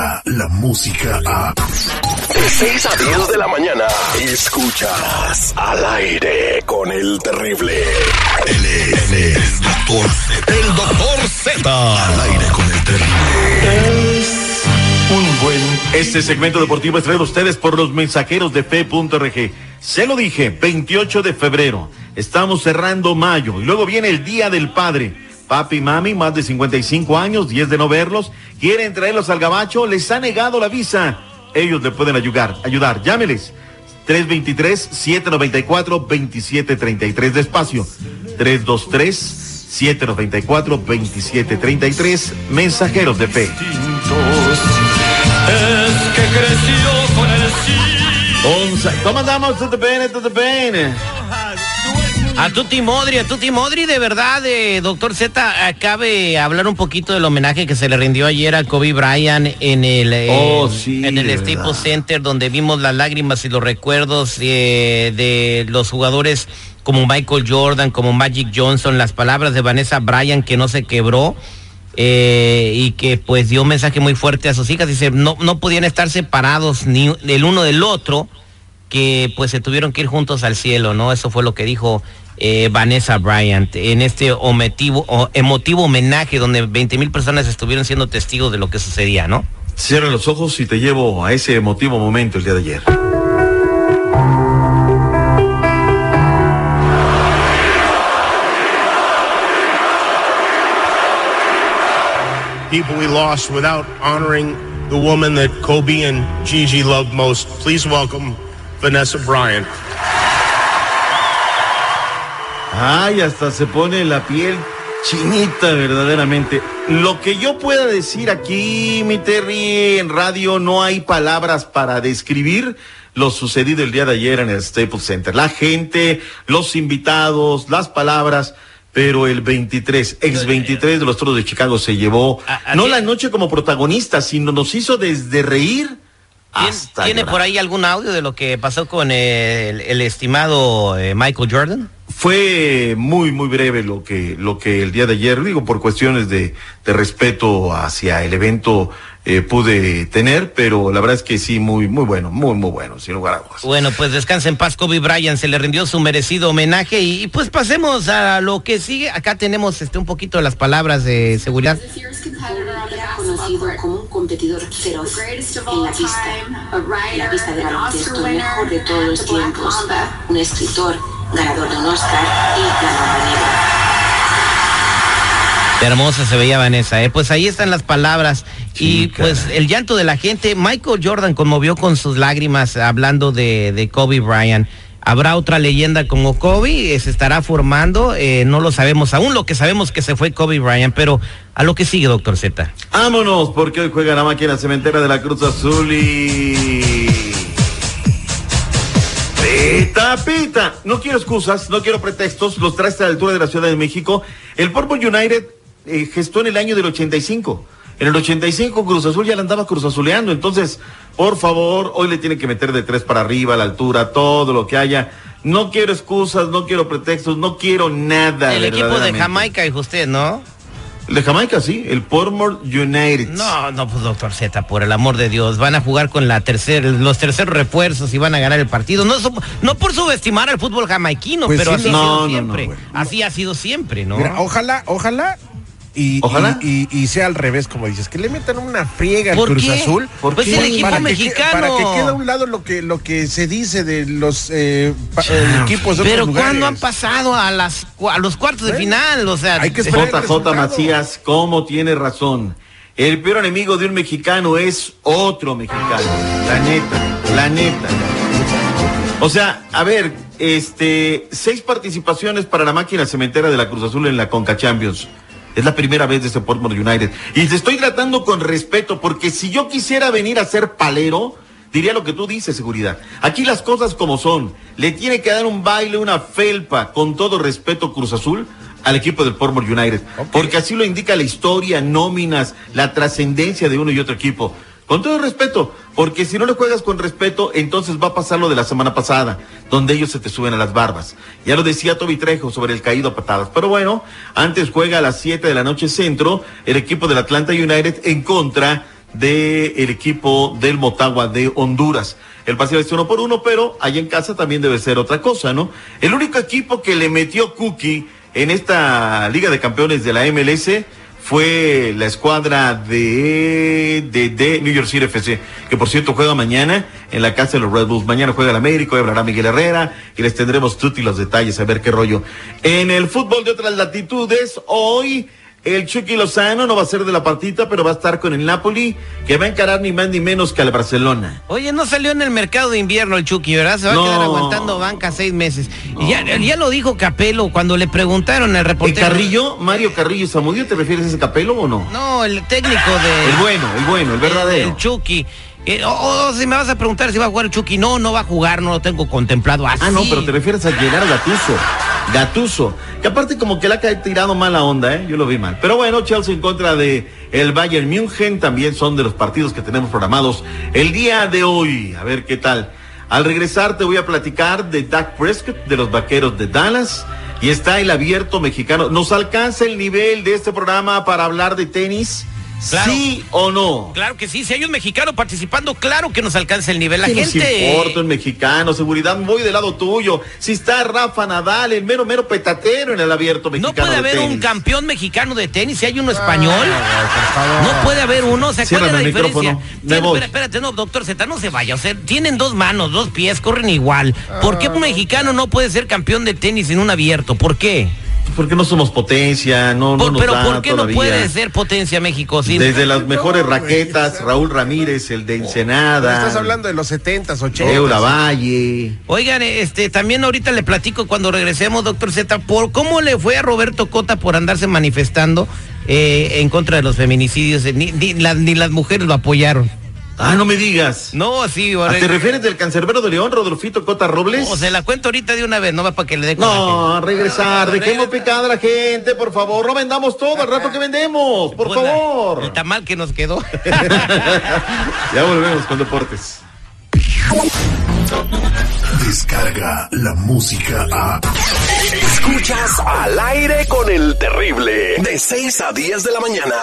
llega la música a... De 6 a 10 de la mañana, escuchas al aire con el terrible. Él es, es Doctor Z. El doctor Z. Al aire con el terrible. Un buen. Este segmento deportivo es traído a ustedes por los mensajeros de fe.rg. Se lo dije, 28 de febrero. Estamos cerrando mayo y luego viene el Día del Padre. Papi y mami, más de 55 años, 10 de no verlos, quieren traerlos al gabacho, les ha negado la visa. Ellos le pueden ayudar, ayudar. Llámeles. 323-794-2733. Despacio. 323-794-2733. Mensajeros de fe. Es que creció con el sí. ¿Cómo andamos? Tutto bene, tutto bene. A Tuti Modri, a Tuti Modri, de verdad, eh, doctor Z, acabe hablar un poquito del homenaje que se le rindió ayer a Kobe Bryant en el, eh, Oh, sí, en el Staples. Center, donde vimos las lágrimas y los recuerdos eh, de los jugadores como Michael Jordan, como Magic Johnson, las palabras de Vanessa Bryant que no se quebró. eh, y que pues dio un mensaje muy fuerte a sus hijas. Dice, no, no podían estar separados ni el uno del otro, que pues se tuvieron que ir juntos al cielo, ¿no? Eso fue lo que dijo eh, Vanessa Bryant en este ometivo- o- emotivo homenaje donde 20 mil personas estuvieron siendo testigos de lo que sucedía, ¿no? Cierra los ojos y te llevo a ese emotivo momento el día de ayer. people we lost without honoring the woman that Kobe and Gigi loved most. Please welcome Vanessa Bryant. Ay, hasta se pone la piel chinita verdaderamente. Lo que yo pueda decir aquí, mi Terry, en radio no hay palabras para describir lo sucedido el día de ayer en el Staples Center. La gente, los invitados, las palabras, pero el 23, ex 23 de los Toros de Chicago se llevó no la noche como protagonista, sino nos hizo desde reír ¿Tien- hasta ¿Tiene llorar. por ahí algún audio de lo que pasó con el, el estimado eh, Michael Jordan? Fue muy, muy breve lo que, lo que el día de ayer, digo, por cuestiones de, de respeto hacia el evento eh, pude tener, pero la verdad es que sí, muy, muy bueno, muy, muy bueno, sin lugar a dudas. Bueno, pues descansa en paz Kobe Bryant, se le rindió su merecido homenaje y, y, pues pasemos a lo que sigue. Acá tenemos este un poquito de las palabras de seguridad. Conocido como un competidor feroz en la pista, en la pista de baloncesto, el mejor de todos los tiempos, un escritor, ganador de un Oscar y la hermosa se veía Vanessa, ¿eh? Pues ahí están las palabras. Y pues el llanto de la gente. Michael Jordan conmovió con sus lágrimas hablando de, de Kobe Bryant. ¿Habrá otra leyenda como Kobe? ¿Se estará formando? Eh, no lo sabemos aún. Lo que sabemos que se fue Kobe Bryant. Pero a lo que sigue, doctor Z. Vámonos, porque hoy juega la máquina cementera de la Cruz Azul y... Pita, pita. No quiero excusas, no quiero pretextos, los traes a la altura de la Ciudad de México. El Purple United eh, gestó en el año del 85. En el 85 Cruz Azul ya la andaba Cruz Azuleando, entonces, por favor, hoy le tiene que meter de tres para arriba, la altura, todo lo que haya. No quiero excusas, no quiero pretextos, no quiero nada. El equipo de. Jamaica, dijo usted, ¿no? El de Jamaica, sí, el Portmore United. No, no, pues doctor Z, por el amor de Dios, van a jugar con la tercer, los terceros refuerzos y van a ganar el partido. No, no por subestimar al fútbol jamaiquino, Pues pero sí, así no, ha no, sido no, siempre. así ha sido siempre, ¿no? Mira, ojalá, ojalá. Y, Ojalá. Y, y- y sea al revés, como dices, que le metan una friega al ¿Por Cruz qué? Azul. ¿Por pues qué? el equipo para que, mexicano. para que quede a un lado lo que, lo que se dice de los eh, pa- eh, equipos de Pero. ¿cuándo han pasado a las a los cuartos de final? O sea, hay que JJ. Macías, ¿cómo tiene razón? El peor enemigo de un mexicano es otro mexicano. La neta, la neta. O sea, a ver, este, seis participaciones para la máquina cementera de la Cruz Azul en la Conca Champions. Es la primera vez de este Portmore United. Y te estoy tratando con respeto, porque si yo quisiera venir a ser palero, diría lo que tú dices, seguridad. Aquí las cosas como son. Le tiene que dar un baile, una felpa, con todo respeto, Cruz Azul, al equipo del Portmore United. Porque así lo indica la historia, nóminas, la trascendencia de uno y otro equipo. Con todo respeto, porque si no le juegas con respeto, entonces va a pasar lo de la semana pasada, donde ellos se te suben a las barbas. Ya lo decía Toby Trejo sobre el caído a patadas. Pero bueno, antes juega a las 7 de la noche centro el equipo del Atlanta United en contra del equipo del Motagua de Honduras. El partido es uno por uno, pero allá en casa también debe ser otra cosa, ¿no? El único equipo que le metió Cookie en esta Liga de Campeones de la MLS fue la escuadra de, de, de, New York City FC, que por cierto juega mañana en la casa de los Red Bulls. Mañana juega el América, hoy hablará Miguel Herrera y les tendremos tutti los detalles a ver qué rollo. En el fútbol de otras latitudes, hoy el Chucky Lozano no va a ser de la partita, pero va a estar con el Napoli, que va a encarar ni más ni menos que al Barcelona. Oye, no salió en el mercado de invierno el Chucky, ¿verdad? Se va No. a quedar aguantando banca seis meses. Y Ya, ya lo dijo Capelo cuando le preguntaron al ¿El reportero. Carrillo, Mario Carrillo Zamudio, te refieres a ese capelo o no? No, el técnico de. El bueno, el bueno, el verdadero. El Chucky. Eh, o- o si me vas a preguntar si va a jugar el Chucky, no, no va a jugar, no lo tengo contemplado así. Ah, no, pero te refieres a llegar Gatuso. Gatuso. Que aparte como que le ha tirado mala onda, ¿eh? Yo lo vi mal. Pero bueno, Chelsea en contra de el Bayern München también son de los partidos que tenemos programados el día de hoy. A ver qué tal. Al regresar te voy a platicar de Dak Prescott, de los Vaqueros de Dallas. Y está el abierto mexicano. ¿Nos alcanza el nivel de este programa para hablar de tenis? Claro. ¿Sí o no? Claro que sí, si hay un mexicano participando, claro que nos alcanza el nivel. La ¿Qué nos gente. importa el mexicano? Seguridad, voy del lado tuyo. Si está Rafa Nadal, el mero, mero petatero en el abierto mexicano. No puede de haber un campeón mexicano de tenis si hay uno español. Ah, No puede haber uno, o sea, ¿cuál es la el diferencia? micrófono. Me Tiene- voy. espera, espérate, no, doctor Z, no se vaya. O sea, tienen dos manos, dos pies, corren igual. ¿Por qué un mexicano no puede ser campeón de tenis en un abierto? ¿Por qué? Porque no somos potencia, no, no Por- nos pero da ¿por qué todavía. no puede ser potencia México? Sí. Desde las mejores raquetas, Raúl Ramírez, el de Ensenada. Estás hablando de los 70s, 80s. Eula Valle. Oigan, este, también ahorita le platico cuando regresemos, doctor Z, por cómo le fue a Roberto Cota por andarse manifestando eh, en contra de los feminicidios. Ni, ni las, ni las mujeres lo apoyaron. Ah, no me digas. No, sí, ¿Ah, ¿Te refieres del cancerbero de León, Rodolfito Cota Robles? O se la cuento ahorita de una vez, no va para que le dé. No, a regresar, dejemos Regresa. picada a la gente, por favor, no vendamos todo al rato que vendemos, por Pues la- favor. El tamal que nos quedó. ya volvemos con deportes. Descarga la música a. Escuchas al aire con el terrible. De 6 a 10 de la mañana.